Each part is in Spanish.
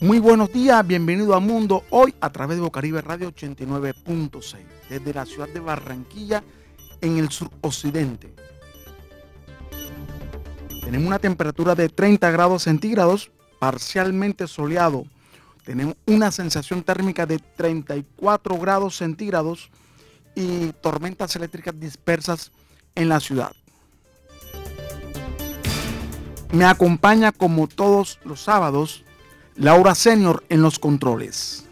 Muy buenos días, bienvenido a Mundo hoy a través de Bocaribe Radio 89.6 desde la ciudad de Barranquilla en el suroccidente. Tenemos una temperatura de 30 grados centígrados, parcialmente soleado. Tenemos una sensación térmica de 34 grados centígrados y tormentas eléctricas dispersas en la ciudad. Me acompaña como todos los sábados Laura Senior en los controles.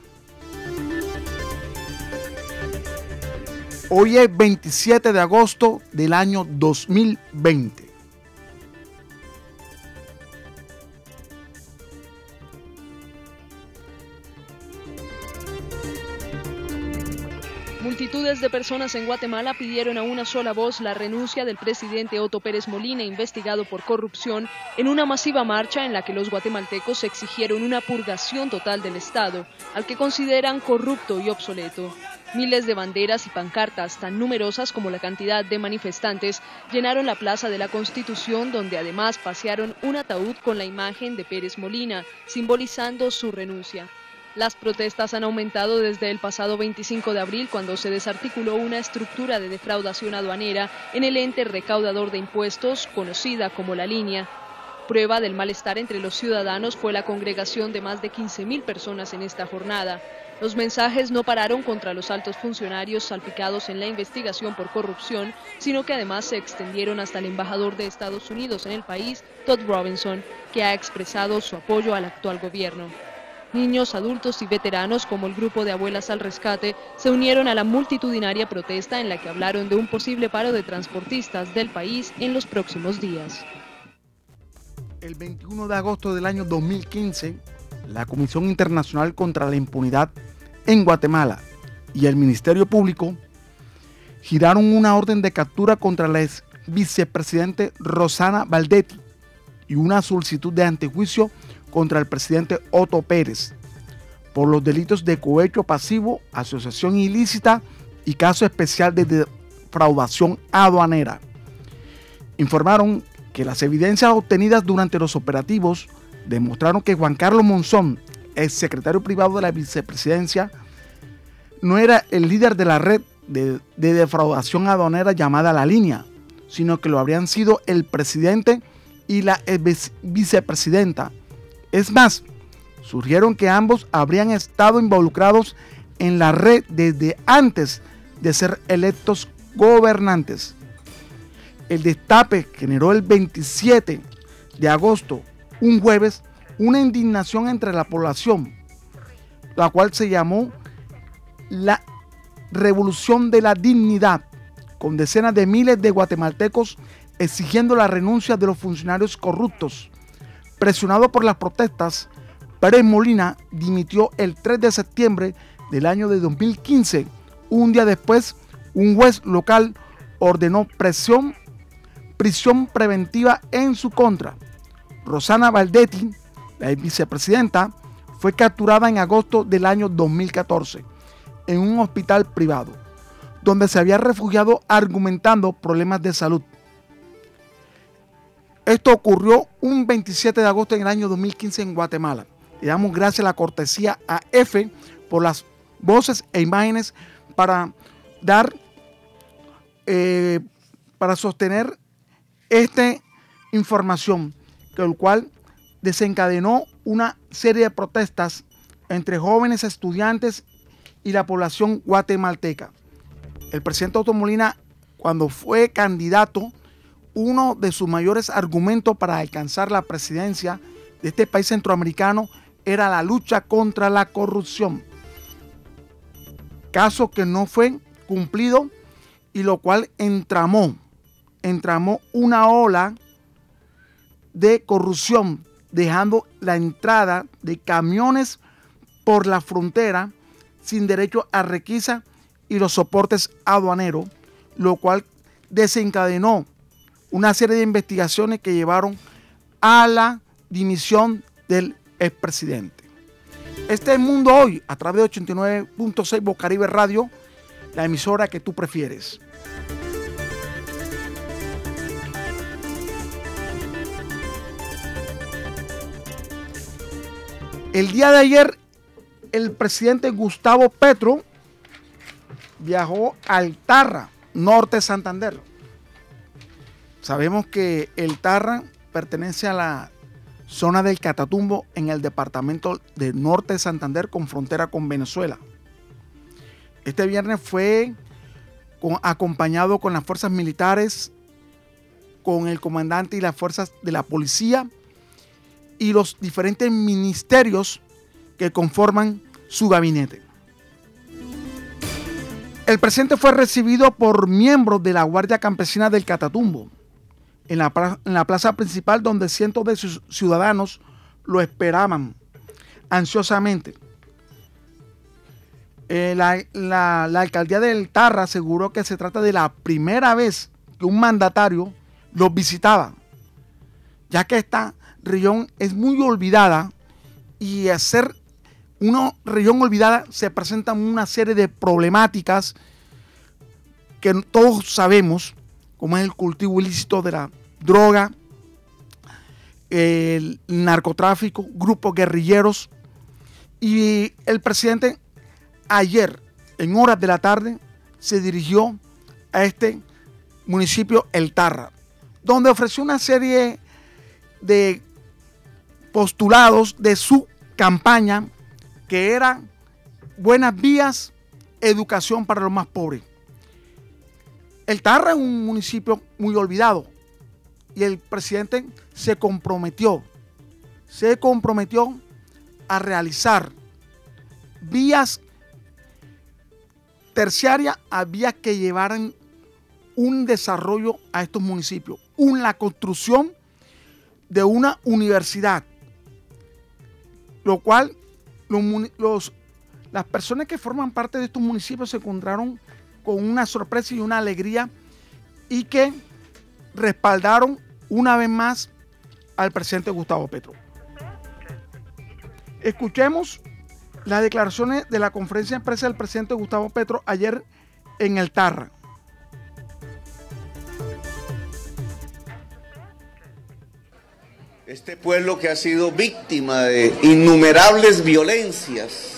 Hoy es 27 de agosto del año 2020. Multitudes de personas en Guatemala pidieron a una sola voz la renuncia del presidente Otto Pérez Molina, investigado por corrupción, en una masiva marcha en la que los guatemaltecos exigieron una purgación total del Estado, al que consideran corrupto y obsoleto. Miles de banderas y pancartas, tan numerosas como la cantidad de manifestantes, llenaron la Plaza de la Constitución, donde además pasearon un ataúd con la imagen de Pérez Molina, simbolizando su renuncia. Las protestas han aumentado desde el pasado 25 de abril, cuando se desarticuló una estructura de defraudación aduanera en el ente recaudador de impuestos, conocida como la línea. Prueba del malestar entre los ciudadanos fue la congregación de más de 15.000 personas en esta jornada. Los mensajes no pararon contra los altos funcionarios salpicados en la investigación por corrupción, sino que además se extendieron hasta el embajador de Estados Unidos en el país, Todd Robinson, que ha expresado su apoyo al actual gobierno. Niños, adultos y veteranos, como el grupo de Abuelas al Rescate, se unieron a la multitudinaria protesta en la que hablaron de un posible paro de transportistas del país en los próximos días. El 21 de agosto del año 2015, la Comisión Internacional contra la Impunidad en Guatemala y el Ministerio Público giraron una orden de captura contra la ex vicepresidente Rosana Valdetti y una solicitud de antejuicio contra el presidente Otto Pérez por los delitos de cohecho pasivo, asociación ilícita y caso especial de defraudación aduanera. Informaron que las evidencias obtenidas durante los operativos demostraron que Juan Carlos Monzón, el secretario privado de la vicepresidencia, no era el líder de la red de defraudación aduanera llamada La Línea, sino que lo habrían sido el presidente y la vicepresidenta es más, surgieron que ambos habrían estado involucrados en la red desde antes de ser electos gobernantes. El destape generó el 27 de agosto, un jueves, una indignación entre la población, la cual se llamó la Revolución de la Dignidad, con decenas de miles de guatemaltecos exigiendo la renuncia de los funcionarios corruptos Presionado por las protestas, Pérez Molina dimitió el 3 de septiembre del año de 2015. Un día después, un juez local ordenó presión, prisión preventiva en su contra. Rosana Valdetti, la vicepresidenta, fue capturada en agosto del año 2014 en un hospital privado, donde se había refugiado argumentando problemas de salud. Esto ocurrió un 27 de agosto en el año 2015 en Guatemala. Le damos gracias a la cortesía a F por las voces e imágenes para dar, eh, para sostener esta información, el cual desencadenó una serie de protestas entre jóvenes estudiantes y la población guatemalteca. El presidente Otto Molina, cuando fue candidato, uno de sus mayores argumentos para alcanzar la presidencia de este país centroamericano era la lucha contra la corrupción. Caso que no fue cumplido y lo cual entramó, entramó una ola de corrupción, dejando la entrada de camiones por la frontera sin derecho a requisa y los soportes aduaneros, lo cual desencadenó una serie de investigaciones que llevaron a la dimisión del expresidente. Este es el mundo hoy a través de 89.6 Bocaribe Radio, la emisora que tú prefieres. El día de ayer, el presidente Gustavo Petro viajó al Tarra, norte de Santander. Sabemos que el Tarra pertenece a la zona del Catatumbo en el departamento de norte de Santander con frontera con Venezuela. Este viernes fue acompañado con las fuerzas militares, con el comandante y las fuerzas de la policía y los diferentes ministerios que conforman su gabinete. El presidente fue recibido por miembros de la Guardia Campesina del Catatumbo en la, plaza principal donde cientos de sus ciudadanos lo esperaban ansiosamente. Eh, la, la, alcaldía del Tarra aseguró que se trata de la primera vez que un mandatario los visitaba, ya que esta región es muy olvidada y hacer una región olvidada se presentan una serie de problemáticas que todos sabemos, como es el cultivo ilícito de la droga, el narcotráfico, grupos guerrilleros. Y el presidente ayer, en horas de la tarde, se dirigió a este municipio, El Tarra, donde ofreció una serie de postulados de su campaña que eran buenas vías, educación para los más pobres. El Tarra es un municipio muy olvidado y el presidente se comprometió, se comprometió a realizar vías terciarias a vías que llevaran un desarrollo a estos municipios, una construcción de una universidad, lo cual las personas que forman parte de estos municipios se encontraron con una sorpresa y una alegría y que respaldaron una vez más al presidente Gustavo Petro. Escuchemos las declaraciones de la conferencia de prensa del presidente Gustavo Petro ayer en el Tarra. Este pueblo que ha sido víctima de innumerables violencias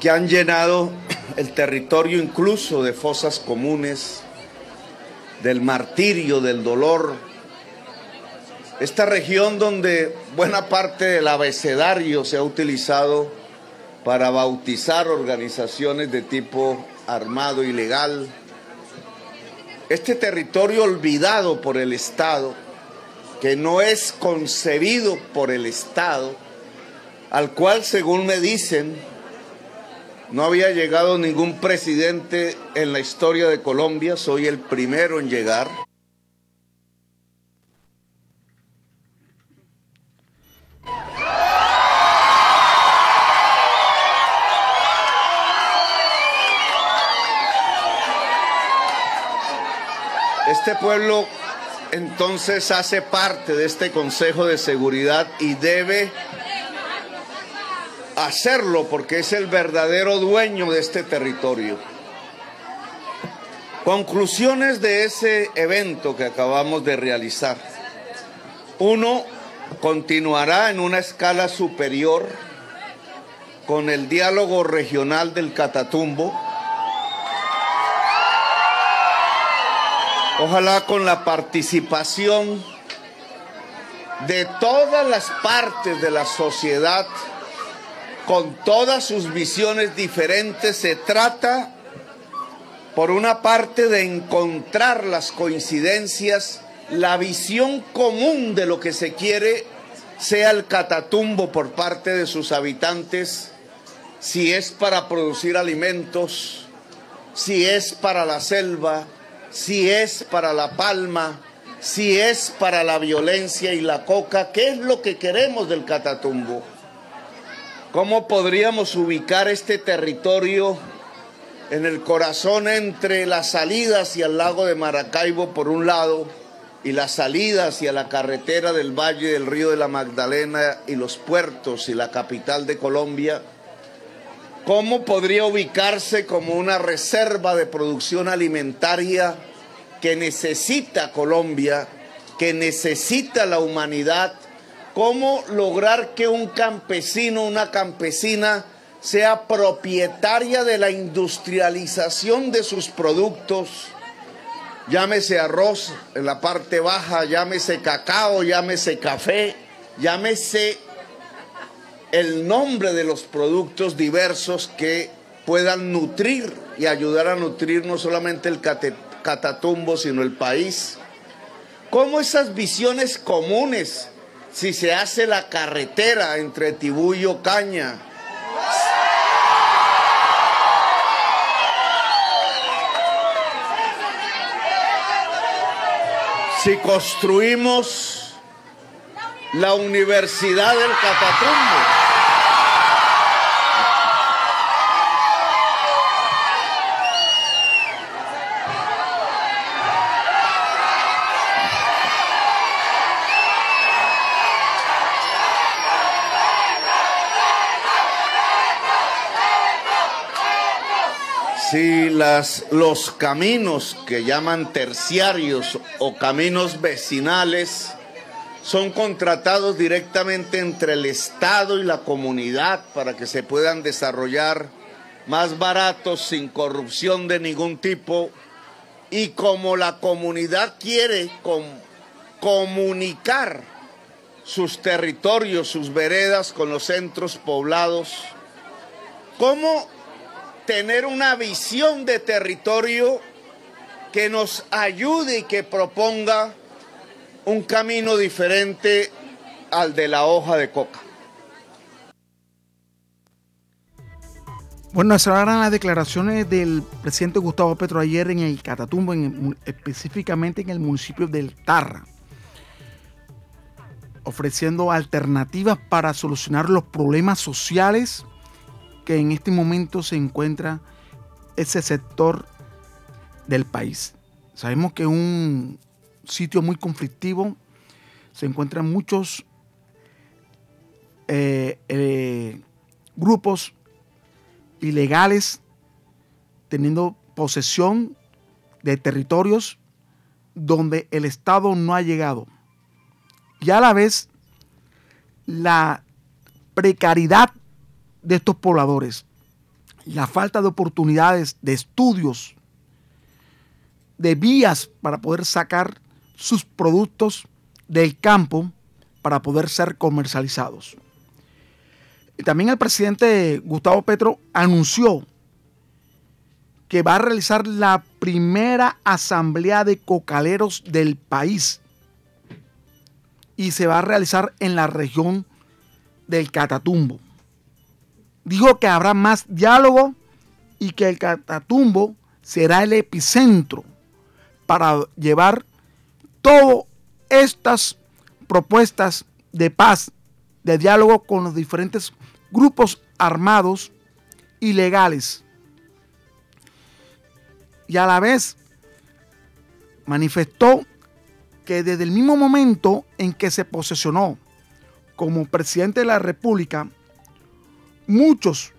que han llenado el territorio incluso de fosas comunes, del martirio, del dolor. Esta región donde buena parte del abecedario se ha utilizado para bautizar organizaciones de tipo armado ilegal. Este territorio olvidado por el Estado que no es concebido por el Estado, al cual, según me dicen, no había llegado ningún presidente en la historia de Colombia, soy el primero en llegar. Este pueblo entonces hace parte de este Consejo de Seguridad y debe hacerlo porque es el verdadero dueño de este territorio. Conclusiones de ese evento que acabamos de realizar. Uno, continuará en una escala superior con el diálogo regional del Catatumbo Ojalá con la participación de todas las partes de la sociedad, con todas sus visiones diferentes, se trata, por una parte, de encontrar las coincidencias, la visión común de lo que se quiere sea el catatumbo por parte de sus habitantes, si es para producir alimentos, si es para la selva, si es para la palma, si es para la violencia y la coca, ¿qué es lo que queremos del Catatumbo? ¿Cómo podríamos ubicar este territorio en el corazón entre las salidas hacia el lago de Maracaibo por un lado y la salida hacia la carretera del Valle del Río de la Magdalena y los puertos y la capital de Colombia? ¿Cómo podría ubicarse como una reserva de producción alimentaria que necesita Colombia, que necesita la humanidad, cómo lograr que un campesino, una campesina, sea propietaria de la industrialización de sus productos, llámese arroz en la parte baja, llámese cacao, llámese café, llámese el nombre de los productos diversos que puedan nutrir y ayudar a nutrir no solamente el Catatumbo, sino el país. ¿Cómo esas visiones comunes, si se hace la carretera entre Tibullo Caña, si construimos la Universidad del Catatumbo, las, los caminos que llaman terciarios o caminos vecinales son contratados directamente entre el Estado y la comunidad para que se puedan desarrollar más baratos, sin corrupción de ningún tipo, y como la comunidad quiere comunicar sus territorios, sus veredas con los centros poblados, ¿cómo tener una visión de territorio que nos ayude y que proponga un camino diferente al de la hoja de coca. Bueno, esas eran las declaraciones del presidente Gustavo Petro ayer en el Catatumbo, específicamente en el municipio del Tarra, ofreciendo alternativas para solucionar los problemas sociales que en este momento se encuentra ese sector del país. Sabemos que es un sitio muy conflictivo, se encuentran muchos eh, eh, grupos ilegales teniendo posesión de territorios donde el Estado no ha llegado. Y a la vez la precariedad de estos pobladores, la falta de oportunidades, de estudios, de vías para poder sacar sus productos del campo para poder ser comercializados. También el presidente Gustavo Petro anunció que va a realizar la primera asamblea de cocaleros del país y se va a realizar en la región del Catatumbo dijo que habrá más diálogo y que el Catatumbo será el epicentro para llevar todas estas propuestas de paz, de diálogo con los diferentes grupos armados ilegales. Y a la vez manifestó que desde el mismo momento en que se posesionó como presidente de la República, muchos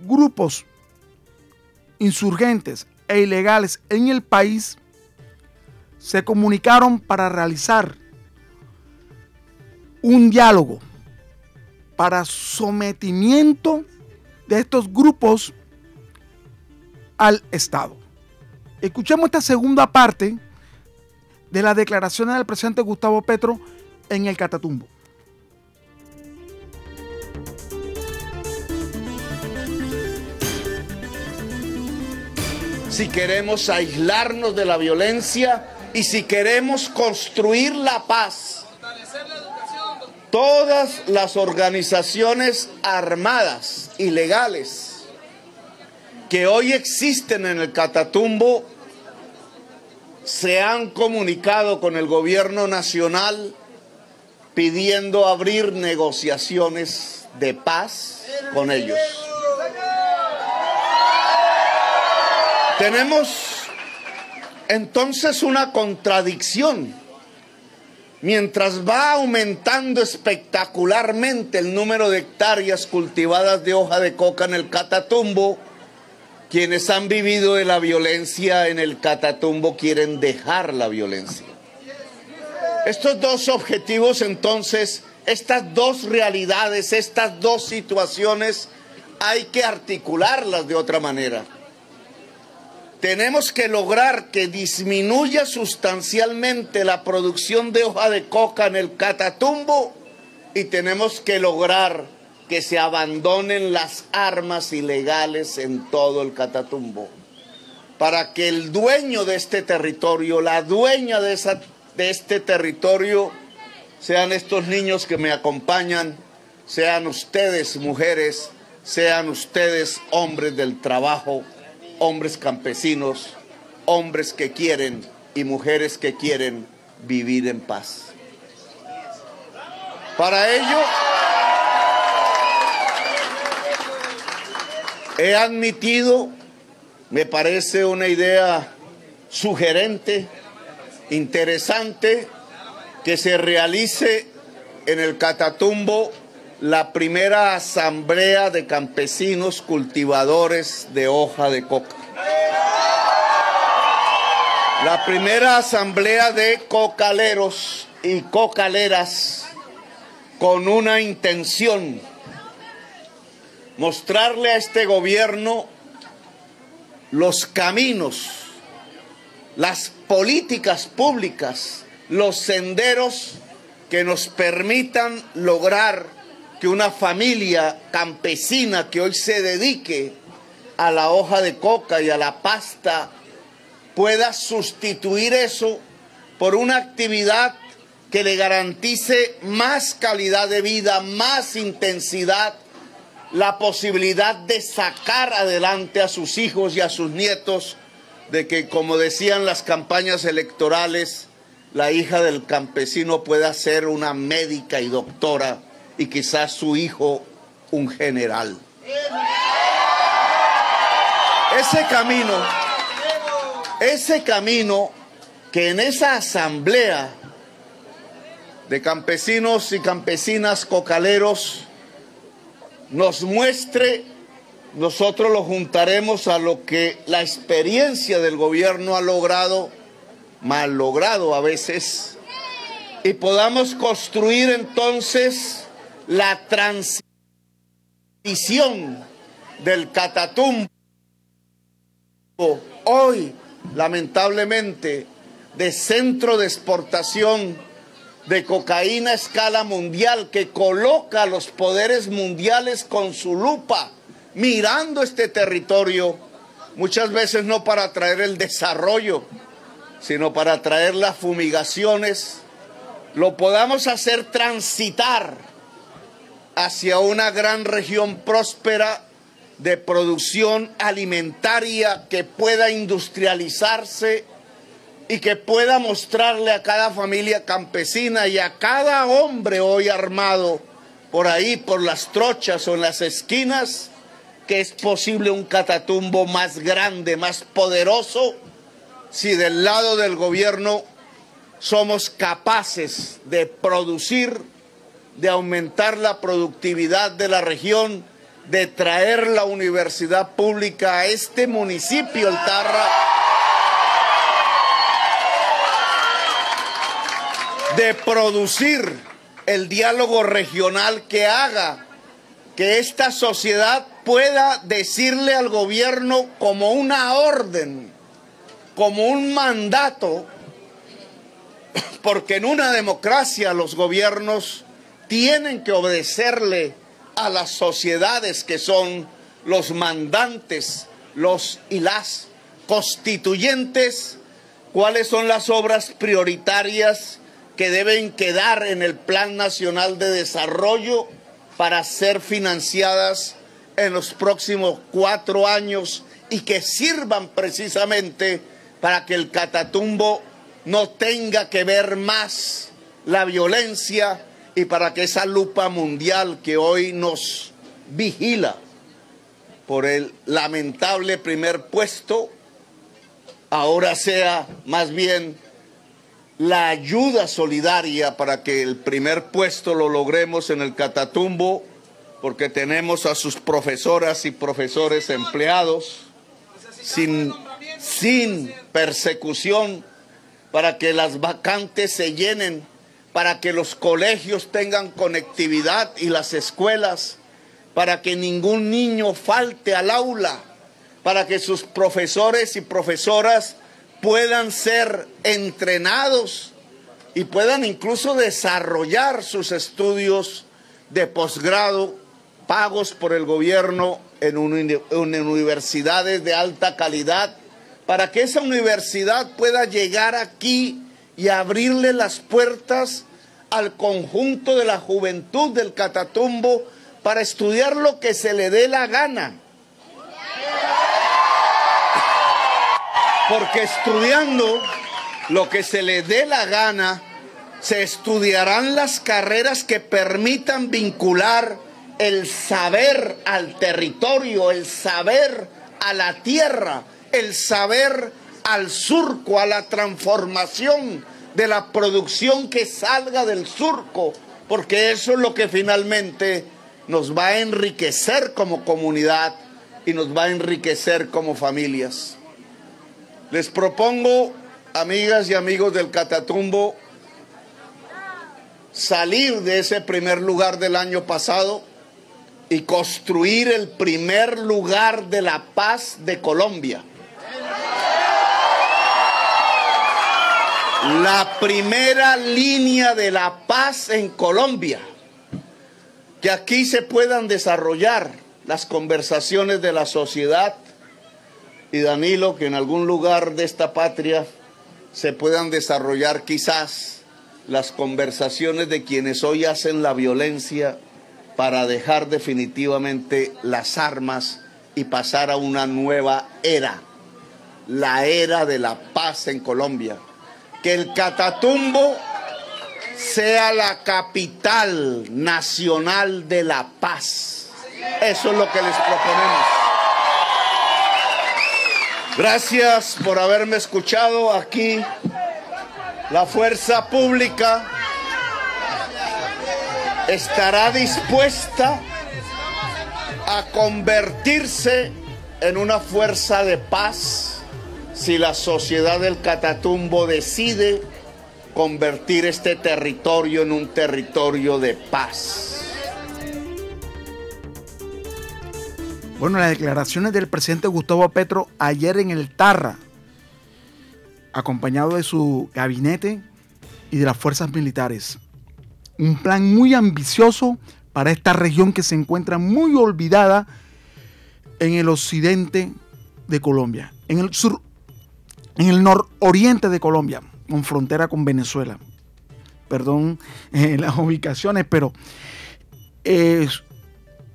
grupos insurgentes e ilegales en el país se comunicaron para realizar un diálogo para sometimiento de estos grupos al Estado. Escuchemos esta segunda parte de la declaración del presidente Gustavo Petro en el Catatumbo. Si queremos aislarnos de la violencia y si queremos construir la paz. Todas las organizaciones armadas ilegales que hoy existen en el Catatumbo se han comunicado con el gobierno nacional pidiendo abrir negociaciones de paz con ellos. Tenemos entonces una contradicción. Mientras va aumentando espectacularmente el número de hectáreas cultivadas de hoja de coca en el Catatumbo, quienes han vivido de la violencia en el Catatumbo quieren dejar la violencia. Estos dos objetivos entonces Estas dos realidades, estas dos situaciones, hay que articularlas de otra manera. Tenemos que lograr que disminuya sustancialmente la producción de hoja de coca en el Catatumbo y tenemos que lograr que se abandonen las armas ilegales en todo el Catatumbo, para que el dueño de este territorio, la dueña de, de este territorio, sean estos niños que me acompañan, sean ustedes mujeres, sean ustedes hombres del trabajo, hombres campesinos, hombres que quieren y mujeres que quieren vivir en paz. Para ello, he admitido, me parece una idea sugerente, interesante, que se realice en el Catatumbo la primera asamblea de campesinos cultivadores de hoja de coca. La primera asamblea de cocaleros y cocaleras con una intención, mostrarle a este gobierno los caminos, las políticas públicas, los senderos que nos permitan lograr que una familia campesina que hoy se dedique a la hoja de coca y a la pasta pueda sustituir eso por una actividad que le garantice más calidad de vida, más intensidad, la posibilidad de sacar adelante a sus hijos y a sus nietos, de que, como decían las campañas electorales, la hija del campesino pueda ser una médica y doctora y quizás su hijo un general. Ese camino, ese camino que en esa asamblea de campesinos y campesinas cocaleros nos muestre, nosotros lo juntaremos a lo que la experiencia del gobierno ha logrado, mal logrado a veces, y podamos construir entonces la transición del catatumbo. Hoy, lamentablemente, de centro de exportación de cocaína a escala mundial que coloca a los poderes mundiales con su lupa mirando este territorio, muchas veces no para traer el desarrollo, sino para traer las fumigaciones, lo podamos hacer transitar hacia una gran región próspera de producción alimentaria que pueda industrializarse y que pueda mostrarle a cada familia campesina y a cada hombre hoy armado por ahí, por las trochas o en las esquinas, que es posible un catatumbo más grande, más poderoso, si del lado del gobierno somos capaces de producir, de aumentar la productividad de la región, de traer la universidad pública a este municipio, el Tarra. De producir el diálogo regional que haga que esta sociedad pueda decirle al gobierno como una orden, como un mandato, porque en una democracia los gobiernos tienen que obedecerle a las sociedades que son los mandantes, los y las constituyentes, cuáles son las obras prioritarias que deben quedar en el Plan Nacional de Desarrollo para ser financiadas en los próximos cuatro años y que sirvan precisamente para que el Catatumbo no tenga que ver más la violencia y para que esa lupa mundial que hoy nos vigila por el lamentable primer puesto, ahora sea más bien la ayuda solidaria para que el primer puesto lo logremos en el Catatumbo, porque tenemos a sus profesoras y profesores empleados sin, sin persecución para que las vacantes se llenen, para que los colegios tengan conectividad y las escuelas, para que ningún niño falte al aula, para que sus profesores y profesoras puedan ser entrenados y puedan incluso desarrollar sus estudios de posgrado pagos por el gobierno en, universidades de alta calidad, para que esa universidad pueda llegar aquí y abrirle las puertas al conjunto de la juventud del Catatumbo para estudiar lo que se le dé la gana. Porque estudiando lo que se le dé la gana, se estudiarán las carreras que permitan vincular el saber al territorio, el saber a la tierra, el saber al surco, a la transformación de la producción que salga del surco, porque eso es lo que finalmente nos va a enriquecer como comunidad y nos va a enriquecer como familias. Les propongo, amigas y amigos del Catatumbo, salir de ese primer lugar del año pasado y construir el primer lugar de la paz de Colombia. La primera línea de la paz en Colombia. Que aquí se puedan desarrollar las conversaciones de la sociedad y Danilo, que en algún lugar de esta patria se puedan desarrollar quizás las conversaciones de quienes hoy hacen la violencia para dejar definitivamente las armas y pasar a una nueva era, la era de la paz en Colombia. Que el Catatumbo sea la capital nacional de la paz. Eso es lo que les proponemos. Gracias por haberme escuchado aquí la fuerza pública estará dispuesta a convertirse en una fuerza de paz si la sociedad del Catatumbo decide convertir este territorio en un territorio de paz. Bueno, las declaraciones del presidente Gustavo Petro ayer en el Tarra acompañado de su gabinete y de las fuerzas militares. Un plan muy ambicioso para esta región que se encuentra muy olvidada en el occidente de Colombia, en el sur, en el nororiente de Colombia, con frontera con Venezuela. Perdón eh, las ubicaciones, pero es,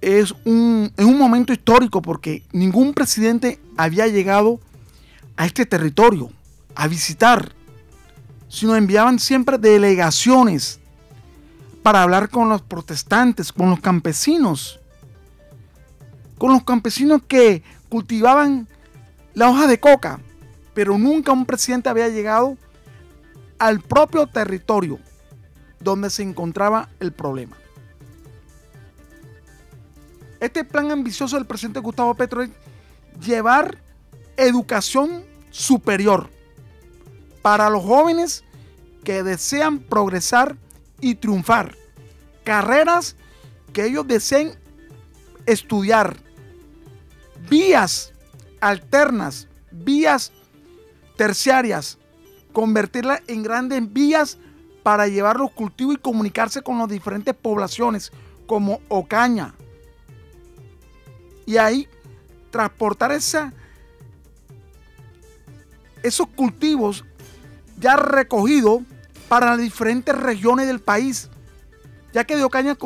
es, un, es un momento histórico porque ningún presidente había llegado a este territorio a visitar, sino enviaban siempre delegaciones para hablar con los protestantes, con los campesinos, con los campesinos que cultivaban la hoja de coca, pero nunca un presidente había llegado al propio territorio donde se encontraba el problema. Este plan ambicioso del presidente Gustavo Petro es llevar educación superior para los jóvenes que desean progresar y triunfar. Carreras que ellos deseen estudiar. Vías alternas, vías terciarias, convertirlas en grandes vías para llevar los cultivos y comunicarse con las diferentes poblaciones, como Ocaña. Y ahí transportar esos cultivos ya recogido para las diferentes regiones del país, ya que de Ocaña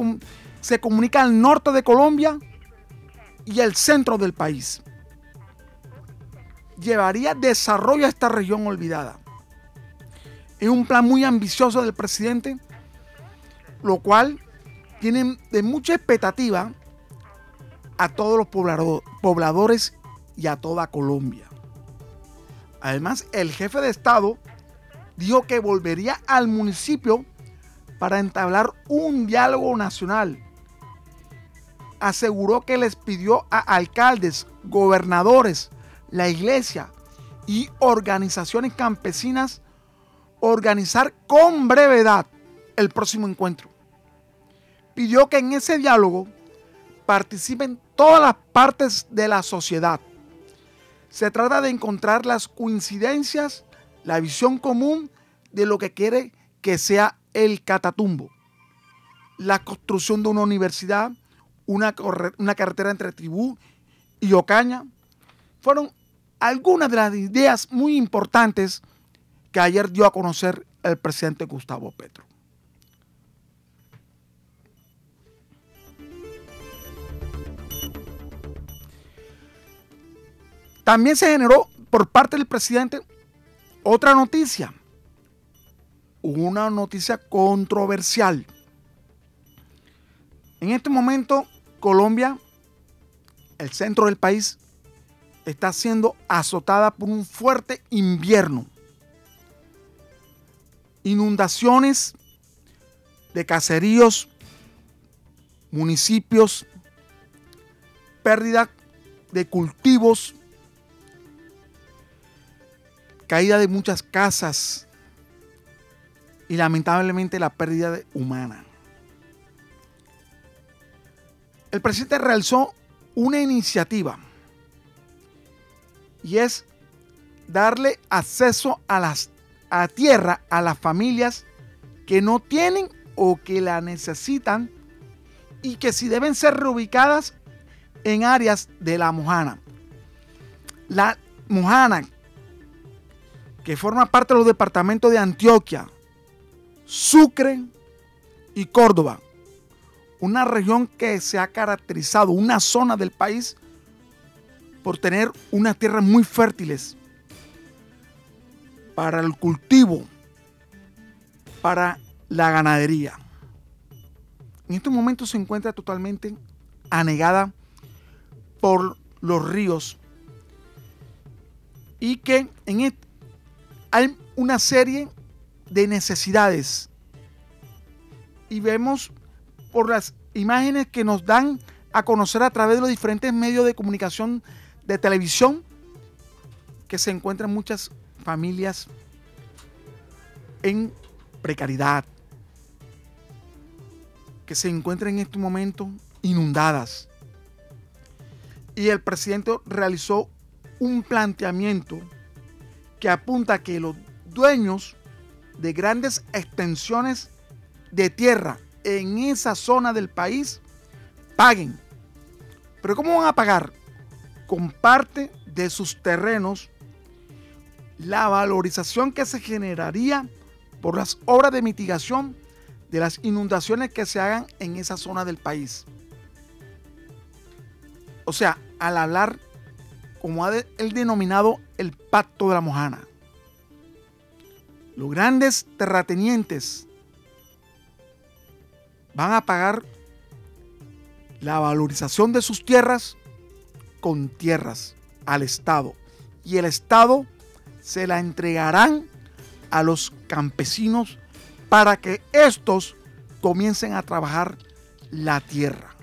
se comunica al norte de Colombia y al centro del país. Llevaría desarrollo a esta región olvidada. Es un plan muy ambicioso del presidente, lo cual tiene de mucha expectativa a todos los pobladores y a toda Colombia. Además, el jefe de Estado dijo que volvería al municipio para entablar un diálogo nacional. Aseguró que les pidió a alcaldes, gobernadores, la iglesia y organizaciones campesinas organizar con brevedad el próximo encuentro. Pidió que en ese diálogo participen todas las partes de la sociedad. Se trata de encontrar las coincidencias, la visión común de lo que quiere que sea el Catatumbo. La construcción de una universidad, una, una carretera entre Tribú y Ocaña, fueron algunas de las ideas muy importantes que ayer dio a conocer el presidente Gustavo Petro. También se generó por parte del presidente otra noticia, una noticia controversial. En este momento, Colombia, el centro del país, está siendo azotada por un fuerte invierno. Inundaciones de caseríos, municipios, pérdida de cultivos, caída de muchas casas y lamentablemente la pérdida humana. El presidente realizó una iniciativa y es darle acceso a, las, a tierra a las familias que no tienen o que la necesitan y que si deben ser reubicadas en áreas de la Mojana. La Mojana, que forma parte de los departamentos de Antioquia, Sucre y Córdoba. Una región que se ha caracterizado, una zona del país, por tener unas tierras muy fértiles para el cultivo, para la ganadería. En estos momentos se encuentra totalmente anegada por los ríos y que en hay una serie de necesidades y vemos por las imágenes que nos dan a conocer a través de los diferentes medios de comunicación de televisión que se encuentran muchas familias en precariedad, que se encuentran en este momento inundadas. Y el presidente realizó un planteamiento que apunta a que los dueños de grandes extensiones de tierra en esa zona del país paguen. Pero ¿cómo van a pagar? Con parte de sus terrenos la valorización que se generaría por las obras de mitigación de las inundaciones que se hagan en esa zona del país. O sea, al hablar, como ha él denominado, el pacto de la mojana. Los grandes terratenientes van a pagar la valorización de sus tierras con tierras al Estado y el Estado se la entregarán a los campesinos para que estos comiencen a trabajar la tierra.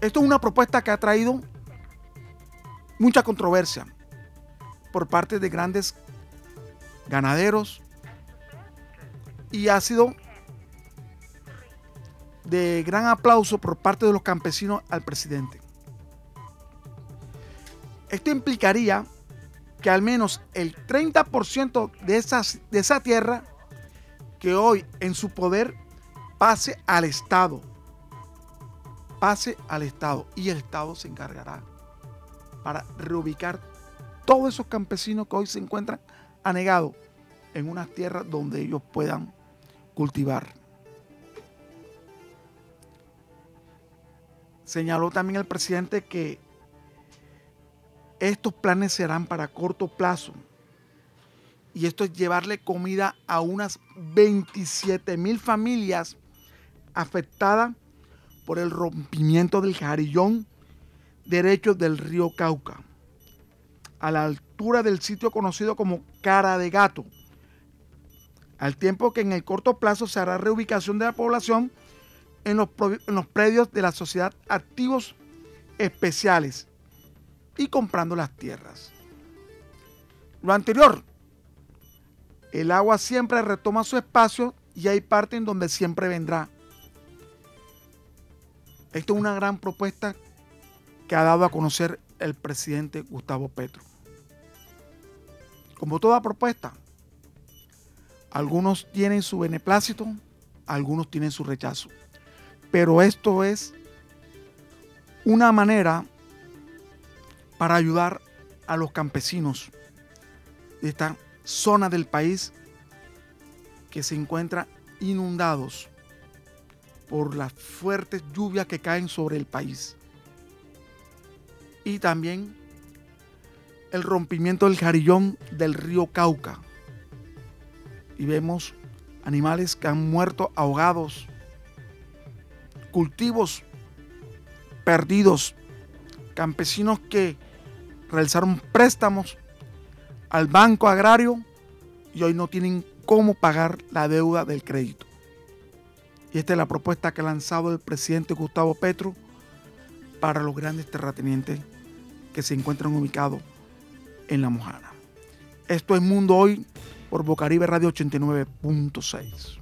Esto es una propuesta que ha traído mucha controversia por parte de grandes ganaderos y ha sido de gran aplauso por parte de los campesinos al presidente. Esto implicaría que al menos el 30% de, de esa tierra que hoy en su poder pase al Estado. Pase al Estado y el Estado se encargará para reubicar todos esos campesinos que hoy se encuentran anegados en unas tierras donde ellos puedan cultivar. Señaló también el presidente que estos planes serán para corto plazo. Y esto es llevarle comida a unas 27 mil familias afectadas por el rompimiento del jarillón derecho del río Cauca, a la altura del sitio conocido como Cara de Gato, al tiempo que en el corto plazo se hará reubicación de la población en los, predios de la sociedad activos especiales y comprando las tierras. Lo anterior El agua siempre retoma su espacio y hay parte en donde siempre vendrá. Esto es una gran propuesta que ha dado a conocer el presidente Gustavo Petro. Como toda propuesta, algunos tienen su beneplácito, algunos tienen su rechazo. Pero esto es una manera para ayudar a los campesinos de esta zona del país que se encuentra inundados por las fuertes lluvias que caen sobre el país. Y también el rompimiento del jarillón del río Cauca. Y vemos animales que han muerto ahogados, cultivos perdidos, campesinos que realizaron préstamos al Banco Agrario y hoy no tienen cómo pagar la deuda del crédito. Y esta es la propuesta que ha lanzado el presidente Gustavo Petro para los grandes terratenientes que se encuentran ubicados en La Mojana. Esto es Mundo Hoy por Bocaribe Radio 89.6.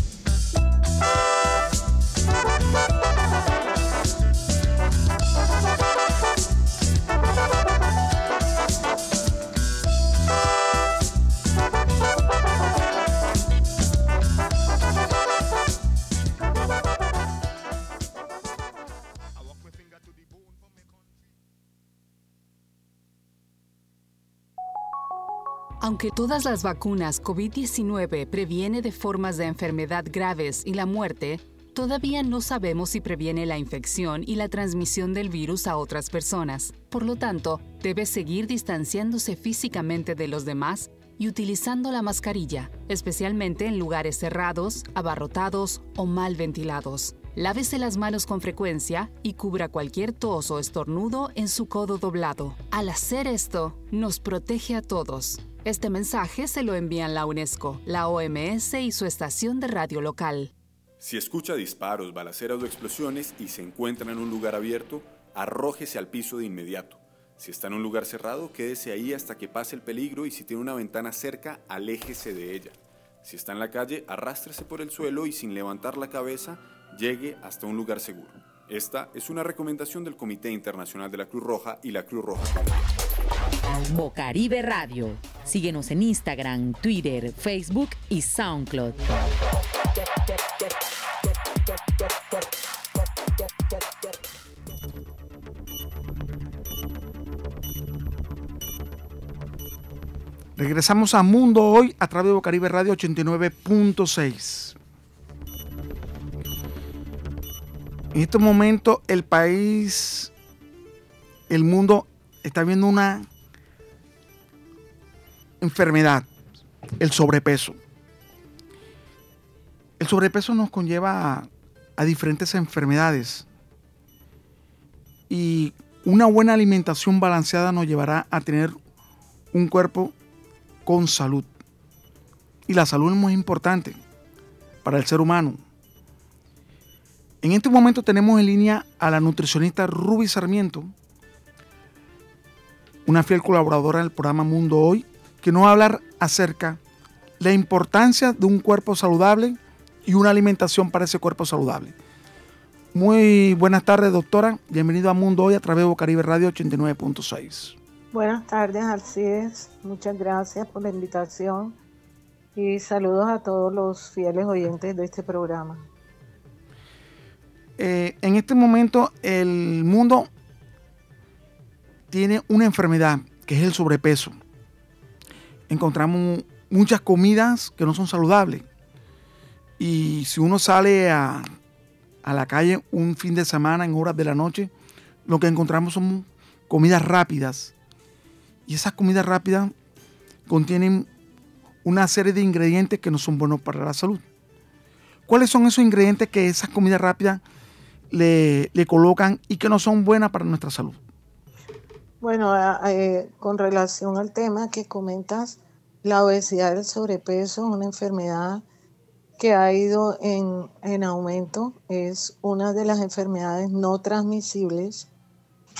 Aunque todas las vacunas COVID-19 previene de formas de enfermedad graves y la muerte, todavía no sabemos si previene la infección y la transmisión del virus a otras personas. Por lo tanto, debe seguir distanciándose físicamente de los demás y utilizando la mascarilla, especialmente en lugares cerrados, abarrotados o mal ventilados. Lávese las manos con frecuencia y cubra cualquier tos o estornudo en su codo doblado. Al hacer esto, nos protege a todos. Este mensaje se lo envían la UNESCO, la OMS y su estación de radio local. Si escucha disparos, balaceras o explosiones y se encuentra en un lugar abierto, arrójese al piso de inmediato. Si está en un lugar cerrado, quédese ahí hasta que pase el peligro y si tiene una ventana cerca, aléjese de ella. Si está en la calle, arrástrese por el suelo y sin levantar la cabeza, llegue hasta un lugar seguro. Esta es una recomendación del Comité Internacional de la Cruz Roja y la Cruz Roja Bocaribe Radio. Síguenos en Instagram, Twitter, Facebook y SoundCloud. Regresamos a Mundo Hoy a través de Bocaribe Radio 89.6. En este momento el país, el mundo está viendo una enfermedad, el sobrepeso. El sobrepeso nos conlleva a, diferentes enfermedades y una buena alimentación balanceada nos llevará a tener un cuerpo con salud. Y la salud es muy importante para el ser humano. En este momento tenemos en línea a la nutricionista Ruby Sarmiento, una fiel colaboradora del programa Mundo Hoy, que nos va a hablar acerca de la importancia de un cuerpo saludable y una alimentación para ese cuerpo saludable. Muy buenas tardes, doctora. Bienvenido a Mundo Hoy a través de Bocaribe Radio 89.6. Buenas tardes, Alcides. Muchas gracias por la invitación y saludos a todos los fieles oyentes de este programa. Eh, en este momento el mundo tiene una enfermedad que es el sobrepeso. Encontramos muchas comidas que no son saludables. Y si uno sale a, la calle un fin de semana en horas de la noche, lo que encontramos son comidas rápidas. Y esas comidas rápidas contienen una serie de ingredientes que no son buenos para la salud. ¿Cuáles son esos ingredientes que esas comidas rápidas le, colocan y que no son buenas para nuestra salud? Bueno, eh, con relación al tema que comentas, la obesidad y el sobrepeso es una enfermedad que ha ido en, en, aumento. Es una de las enfermedades no transmisibles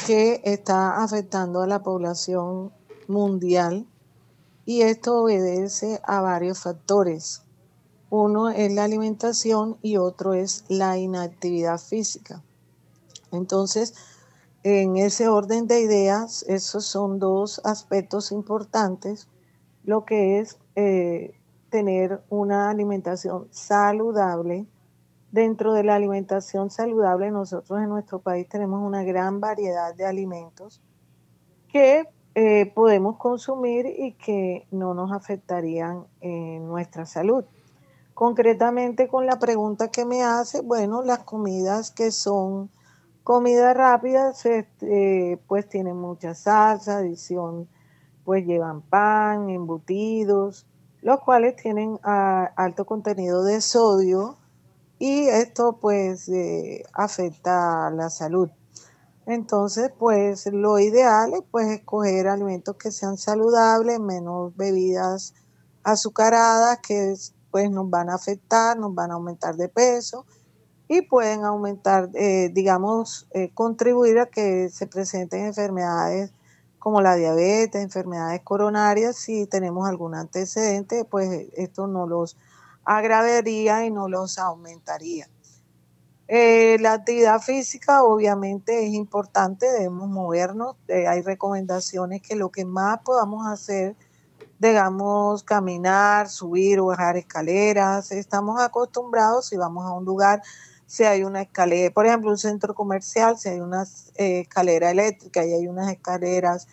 que está afectando a la población mundial y esto obedece a varios factores. Uno es la alimentación y otro es la inactividad física. Entonces, en ese orden de ideas, esos son dos aspectos importantes, lo que es eh, tener una alimentación saludable. Dentro de la alimentación saludable, nosotros en nuestro país tenemos una gran variedad de alimentos que eh, podemos consumir y que no nos afectarían en nuestra salud. Concretamente con la pregunta que me hace, bueno, las comidas que son comidas rápidas, este, pues tienen mucha salsa, adición, pues llevan pan, embutidos, los cuales tienen ah, alto contenido de sodio y esto pues eh, afecta la salud. Entonces, pues lo ideal es pues escoger alimentos que sean saludables, menos bebidas azucaradas que pues nos van a afectar, nos van a aumentar de peso y pueden aumentar, eh, digamos, eh, contribuir a que se presenten enfermedades como la diabetes, enfermedades coronarias, si tenemos algún antecedente, pues esto no los agravaría y no los aumentaría. Eh, la actividad física obviamente es importante, debemos movernos, hay recomendaciones que lo que más podamos hacer, digamos, caminar, subir o bajar escaleras, estamos acostumbrados si vamos a un lugar, si hay una escalera, por ejemplo, un centro comercial, si hay una eh, escalera eléctrica y hay unas escaleras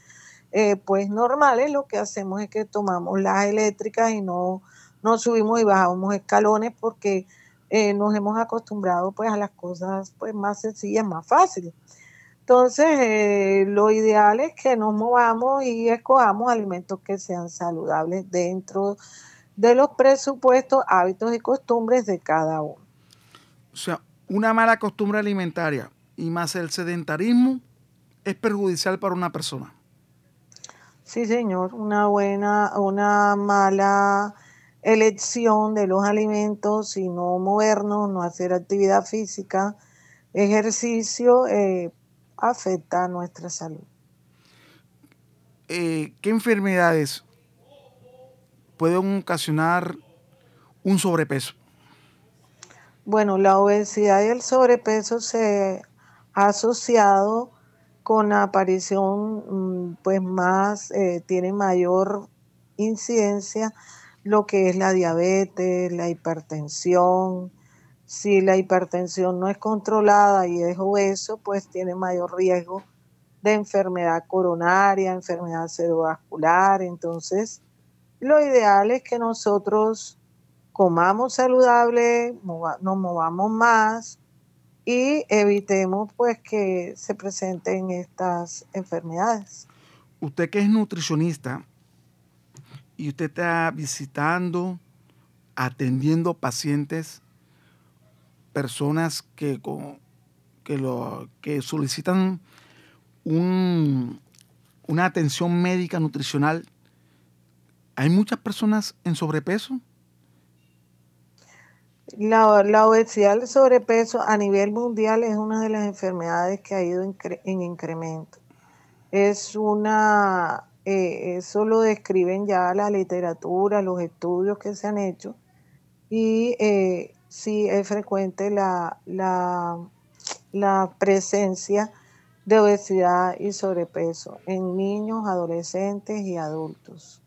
pues normales, lo que hacemos es que tomamos las eléctricas y no, no subimos y bajamos escalones porque eh, nos hemos acostumbrado pues a las cosas pues más sencillas, más fáciles. Entonces, eh, lo ideal es que nos movamos y escojamos alimentos que sean saludables dentro de los presupuestos, hábitos y costumbres de cada uno. O sea, una mala costumbre alimentaria y más el sedentarismo es perjudicial para una persona. Sí, señor, una buena, una mala elección de los alimentos y no movernos, no hacer actividad física, ejercicio, eh, afecta a nuestra salud. Eh, ¿Qué enfermedades pueden ocasionar un sobrepeso? Bueno, la obesidad y el sobrepeso se ha asociado con la aparición, mm, pues más, eh, tiene mayor incidencia lo que es la diabetes, la hipertensión. Si la hipertensión no es controlada y es obeso, pues tiene mayor riesgo de enfermedad coronaria, enfermedad cerebrovascular. Entonces, lo ideal es que nosotros comamos saludable, nos movamos más y evitemos pues que se presenten estas enfermedades. Usted que es nutricionista, y usted está visitando, atendiendo pacientes, personas que, que, lo, que solicitan una atención médica nutricional, ¿hay muchas personas en sobrepeso? La, la, obesidad el sobrepeso a nivel mundial es una de las enfermedades que ha ido en incremento. Es una eh, eso lo describen ya la literatura, los estudios que se han hecho y eh, sí es frecuente la, la, la presencia de obesidad y sobrepeso en niños, adolescentes y adultos.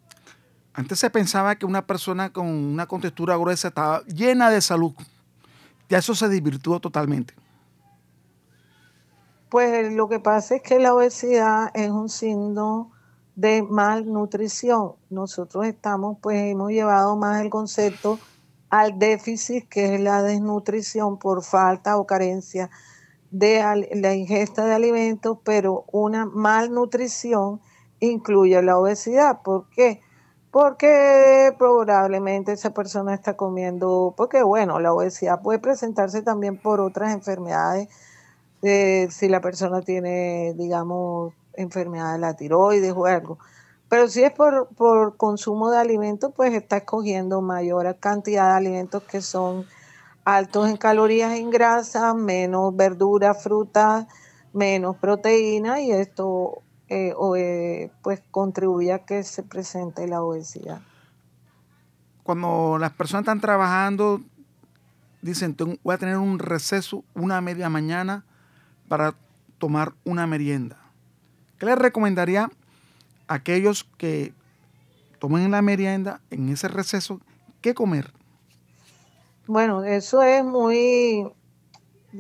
Antes se pensaba que una persona con una contextura gruesa estaba llena de salud. Ya eso se divirtió totalmente. Pues lo que pasa es que la obesidad es un signo de malnutrición. Nosotros estamos, pues hemos llevado más el concepto al déficit, que es la desnutrición por falta o carencia de la ingesta de alimentos, pero una malnutrición incluye la obesidad. ¿Por qué? porque probablemente esa persona está comiendo, porque bueno, la obesidad puede presentarse también por otras enfermedades, eh, si la persona tiene, digamos, enfermedad de la tiroides o algo. Pero si es por, por consumo de alimentos, pues está escogiendo mayor cantidad de alimentos que son altos en calorías en grasa, menos verduras, frutas, menos proteína y esto eh, eh, pues contribuye a que se presente la obesidad. Cuando las personas están trabajando, dicen, voy a tener un receso una media mañana para tomar una merienda. ¿Qué les recomendaría aquellos que tomen la merienda en ese receso? ¿Qué comer? Bueno, eso es muy,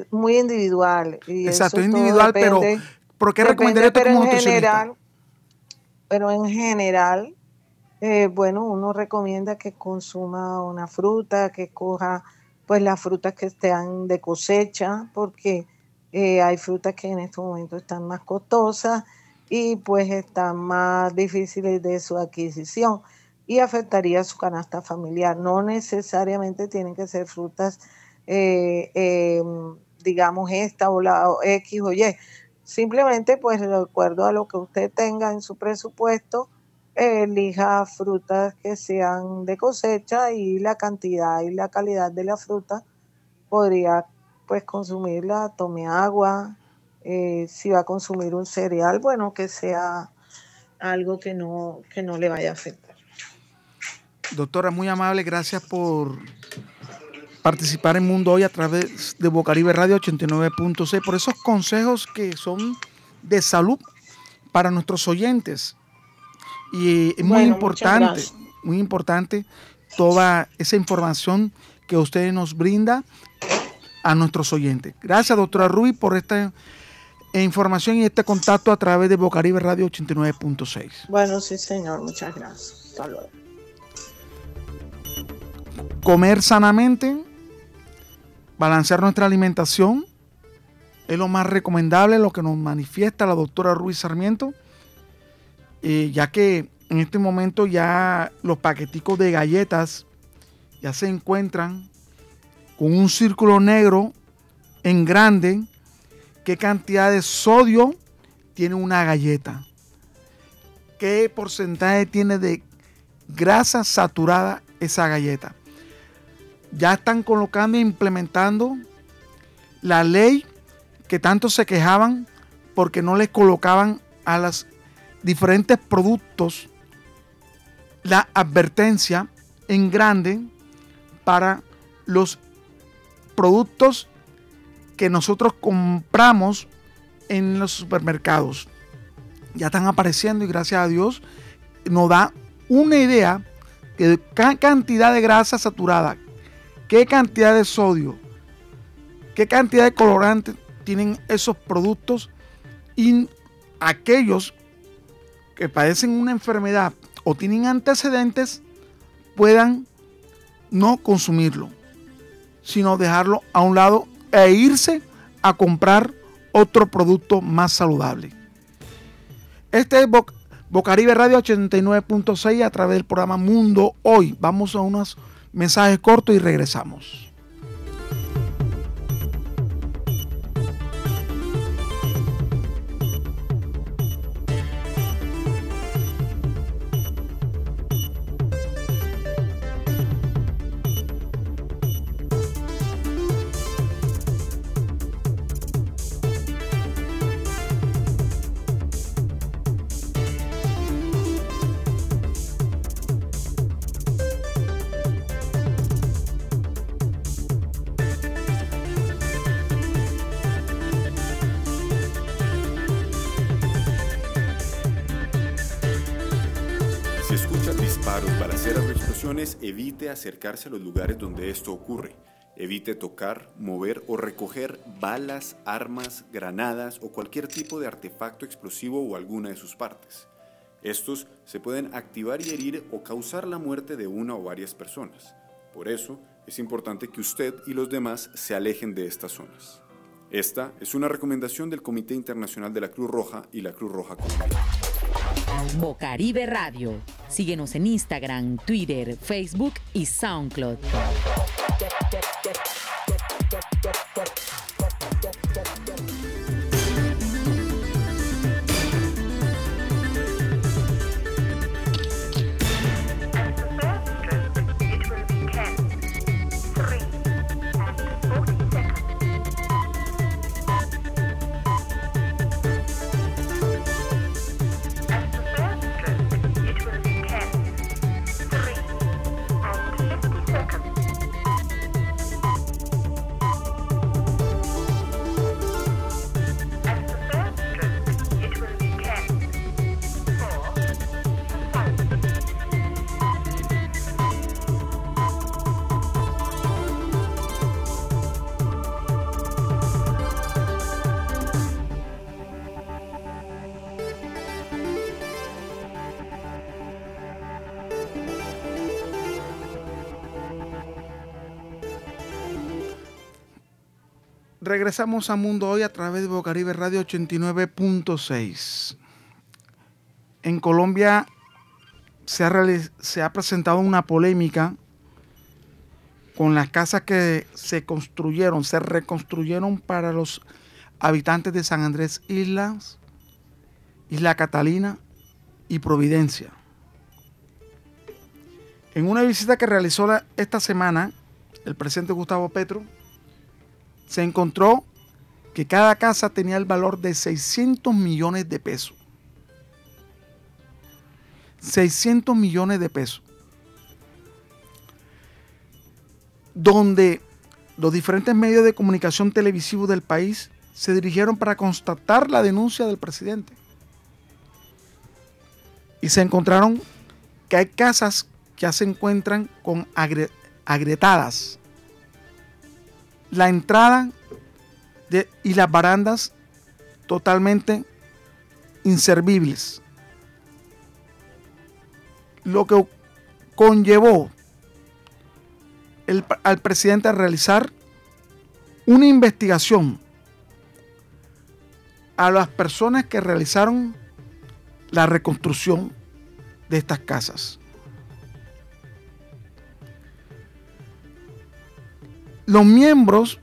muy individual. Exacto, individual, pero ¿por qué recomendaría pero en general, Pero en general, eh, bueno, uno recomienda que consuma una fruta, que coja pues las frutas que estén de cosecha, porque eh, hay frutas que en estos momentos están más costosas y pues están más difíciles de su adquisición y afectaría su canasta familiar. No necesariamente tienen que ser frutas, eh, em, digamos, esta o la X o Y. Simplemente, pues, de acuerdo a lo que usted tenga en su presupuesto, elija frutas que sean de cosecha y la cantidad y la calidad de la fruta podría, pues, consumirla. Tome agua. Eh, si va a consumir un cereal, bueno, que sea algo que no, que no le vaya a afectar. Doctora, muy amable, gracias por participar en Mundo Hoy a través de Bocaribe Radio 89.6, por esos consejos que son de salud para nuestros oyentes. Y es muy importante, muy importante toda esa información que usted nos brinda a nuestros oyentes. Gracias, doctora Ruiz, por esta información y este contacto a través de Bocaribe Radio 89.6. Bueno, sí, señor, muchas gracias. Hasta luego comer sanamente, balancear nuestra alimentación, es lo más recomendable, lo que nos manifiesta la doctora Ruiz Sarmiento, eh, ya que en este momento ya los paqueticos de galletas ya se encuentran con un círculo negro en grande, qué cantidad de sodio tiene una galleta, qué porcentaje tiene de grasa saturada esa galleta. Ya están colocando e implementando la ley que tanto se quejaban porque no les colocaban a los diferentes productos la advertencia en grande para los productos que nosotros compramos en los supermercados. Ya están apareciendo y gracias a Dios nos da una idea de qué cantidad de grasa saturada, qué cantidad de sodio, qué cantidad de colorantes tienen esos productos y aquellos que padecen una enfermedad o tienen antecedentes puedan no consumirlo, sino dejarlo a un lado e irse a comprar otro producto más saludable. Este es Bocaribe Radio 89.6 a través del programa Mundo Hoy. Vamos a unos Mensaje corto y regresamos. Evite acercarse a los lugares donde esto ocurre. Evite tocar, mover o recoger balas, armas, granadas o cualquier tipo de artefacto explosivo o alguna de sus partes. Estos se pueden activar y herir o causar la muerte de una o varias personas. Por eso, es importante que usted y los demás se alejen de estas zonas. Esta es una recomendación del Comité Internacional de la Cruz Roja y la Cruz Roja Colombiana. Bocaribe Radio. Síguenos en Instagram, Twitter, Facebook y SoundCloud. Regresamos a Mundo Hoy a través de Bocaribe Radio 89.6. En Colombia se ha, se ha presentado una polémica con las casas que se construyeron, se reconstruyeron para los habitantes de San Andrés Islas, Isla Catalina y Providencia. En una visita que realizó esta semana el presidente Gustavo Petro, se encontró que cada casa tenía el valor de 600 millones de pesos. 600 millones de pesos. Donde los diferentes medios de comunicación televisivos del país se dirigieron para constatar la denuncia del presidente. Y se encontraron que hay casas que ya se encuentran con agrietadas la entrada y las barandas totalmente inservibles. Lo que conllevó al presidente a realizar una investigación a las personas que realizaron la reconstrucción de estas casas. Los miembros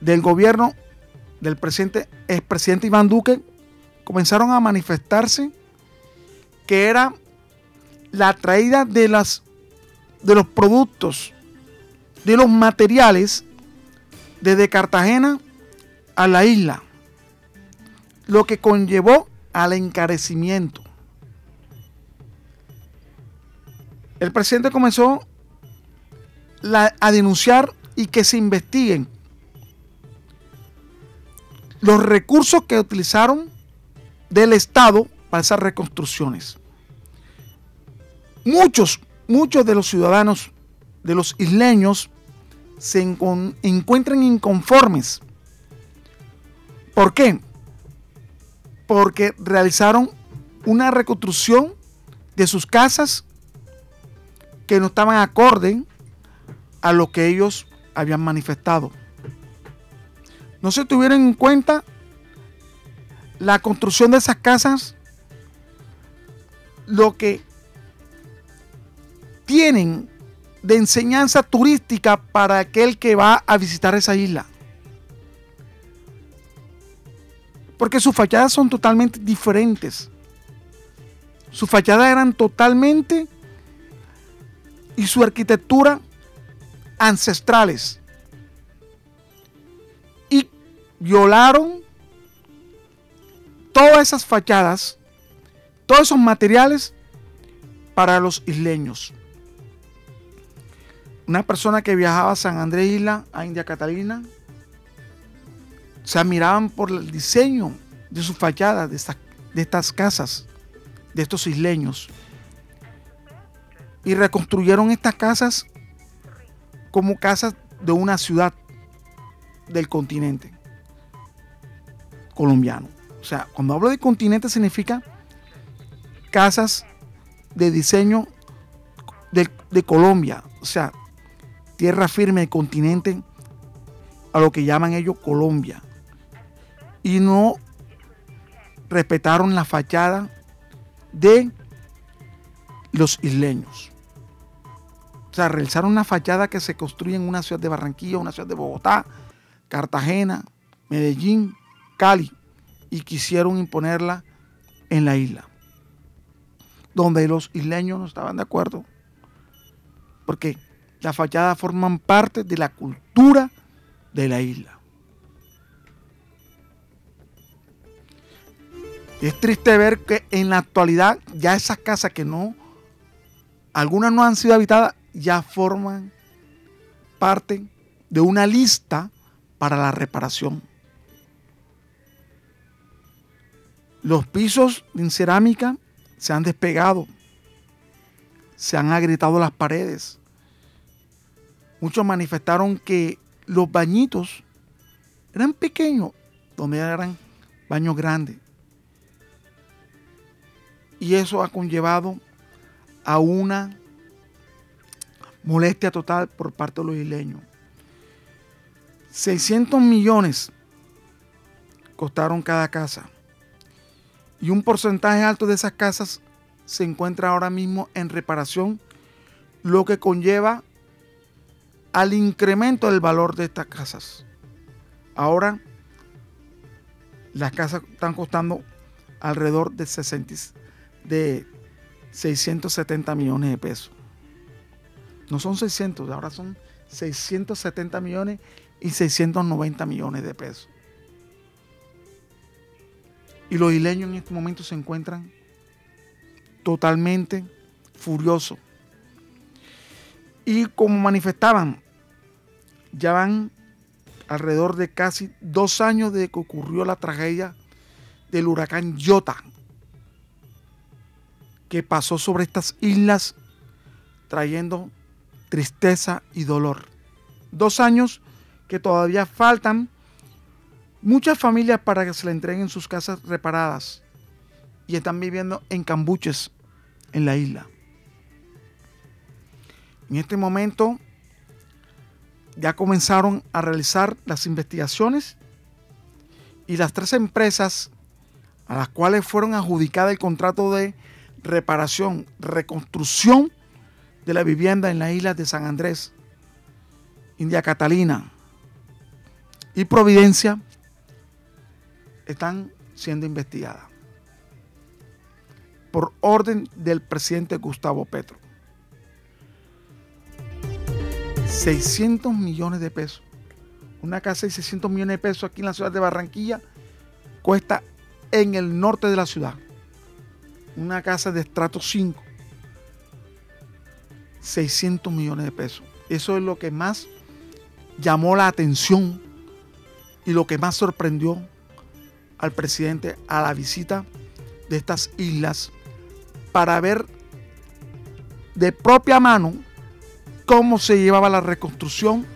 del gobierno del presidente, expresidente Iván Duque comenzaron a manifestarse que era la traída de, las, de los productos, de los materiales desde Cartagena a la isla, lo que conllevó al encarecimiento. El presidente comenzó a denunciar y que se investiguen los recursos que utilizaron del Estado para esas reconstrucciones. Muchos, muchos de los ciudadanos, de los isleños, se encuentran inconformes. ¿Por qué? Porque realizaron una reconstrucción de sus casas que no estaban acorde a lo que ellos habían manifestado. No se tuvieron en cuenta la construcción de esas casas, lo que tienen de enseñanza turística para aquel que va a visitar esa isla. Porque sus fachadas son totalmente diferentes. Sus fachadas eran totalmente y su arquitectura ancestrales y violaron todas esas fachadas, todos esos materiales para los isleños. Una persona que viajaba a San Andrés Isla, a India Catalina, se admiraban por el diseño de sus fachadas, de estas, de estas casas, de estos isleños. Y reconstruyeron estas casas como casas de una ciudad del continente colombiano. O sea, cuando hablo de continente significa casas de diseño de, de Colombia. O sea, tierra firme continente a lo que llaman ellos Colombia. Y no respetaron la fachada de los isleños. Sea, realizaron una fachada que se construye en una ciudad de Barranquilla, una ciudad de Bogotá, Cartagena, Medellín, Cali, y quisieron imponerla en la isla, donde los isleños no estaban de acuerdo, porque las fachadas forman parte de la cultura de la isla. Es triste ver que en la actualidad ya esas casas que no, algunas no han sido habitadas, ya forman parte de una lista para la reparación. Los pisos en cerámica se han despegado, se han agrietado las paredes. Muchos manifestaron que los bañitos eran pequeños, donde eran baños grandes. Y eso ha conllevado a una molestia total por parte de los isleños. 600 millones costaron cada casa. Y un porcentaje alto de esas casas se encuentra ahora mismo en reparación, lo que conlleva al incremento del valor de estas casas. Ahora las casas están costando alrededor de, 60, de 670 millones de pesos. No son 600, ahora son 670 millones y 690 millones de pesos. Y los isleños en este momento se encuentran totalmente furiosos. Y como manifestaban, ya van alrededor de casi dos años de que ocurrió la tragedia del huracán Yota, que pasó sobre estas islas trayendo tristeza y dolor. Dos años que todavía faltan muchas familias para que se le entreguen sus casas reparadas y están viviendo en cambuches en la isla. En este momento ya comenzaron a realizar las investigaciones y las tres empresas a las cuales fueron adjudicadas el contrato de reparación, reconstrucción de la vivienda en la isla de San Andrés, India Catalina y Providencia, están siendo investigadas por orden del presidente Gustavo Petro. 600 millones de pesos. Una casa de 600 millones de pesos aquí en la ciudad de Barranquilla cuesta en el norte de la ciudad. Una casa de estrato 5. 600 millones de pesos. Eso es lo que más llamó la atención y lo que más sorprendió al presidente a la visita de estas islas para ver de propia mano cómo se llevaba la reconstrucción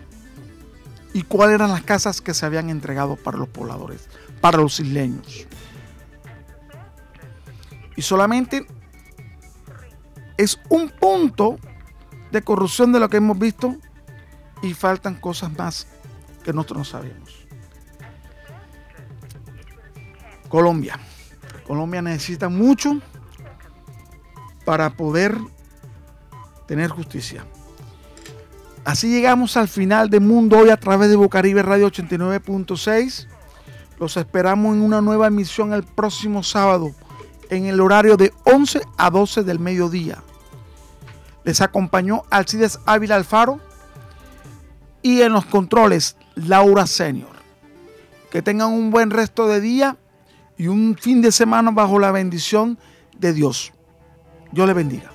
y cuáles eran las casas que se habían entregado para los pobladores, para los isleños. Y solamente es un punto de corrupción de lo que hemos visto y faltan cosas más que nosotros no sabemos. Colombia. Colombia necesita mucho para poder tener justicia. Así llegamos al final de Mundo Hoy a través de Bocaribe Radio 89.6. Los esperamos en una nueva emisión el próximo sábado en el horario de 11 a 12 del mediodía. Les acompañó Alcides Ávila Alfaro y en los controles Laura Senior. Que tengan un buen resto de día y un fin de semana bajo la bendición de Dios. Dios le bendiga.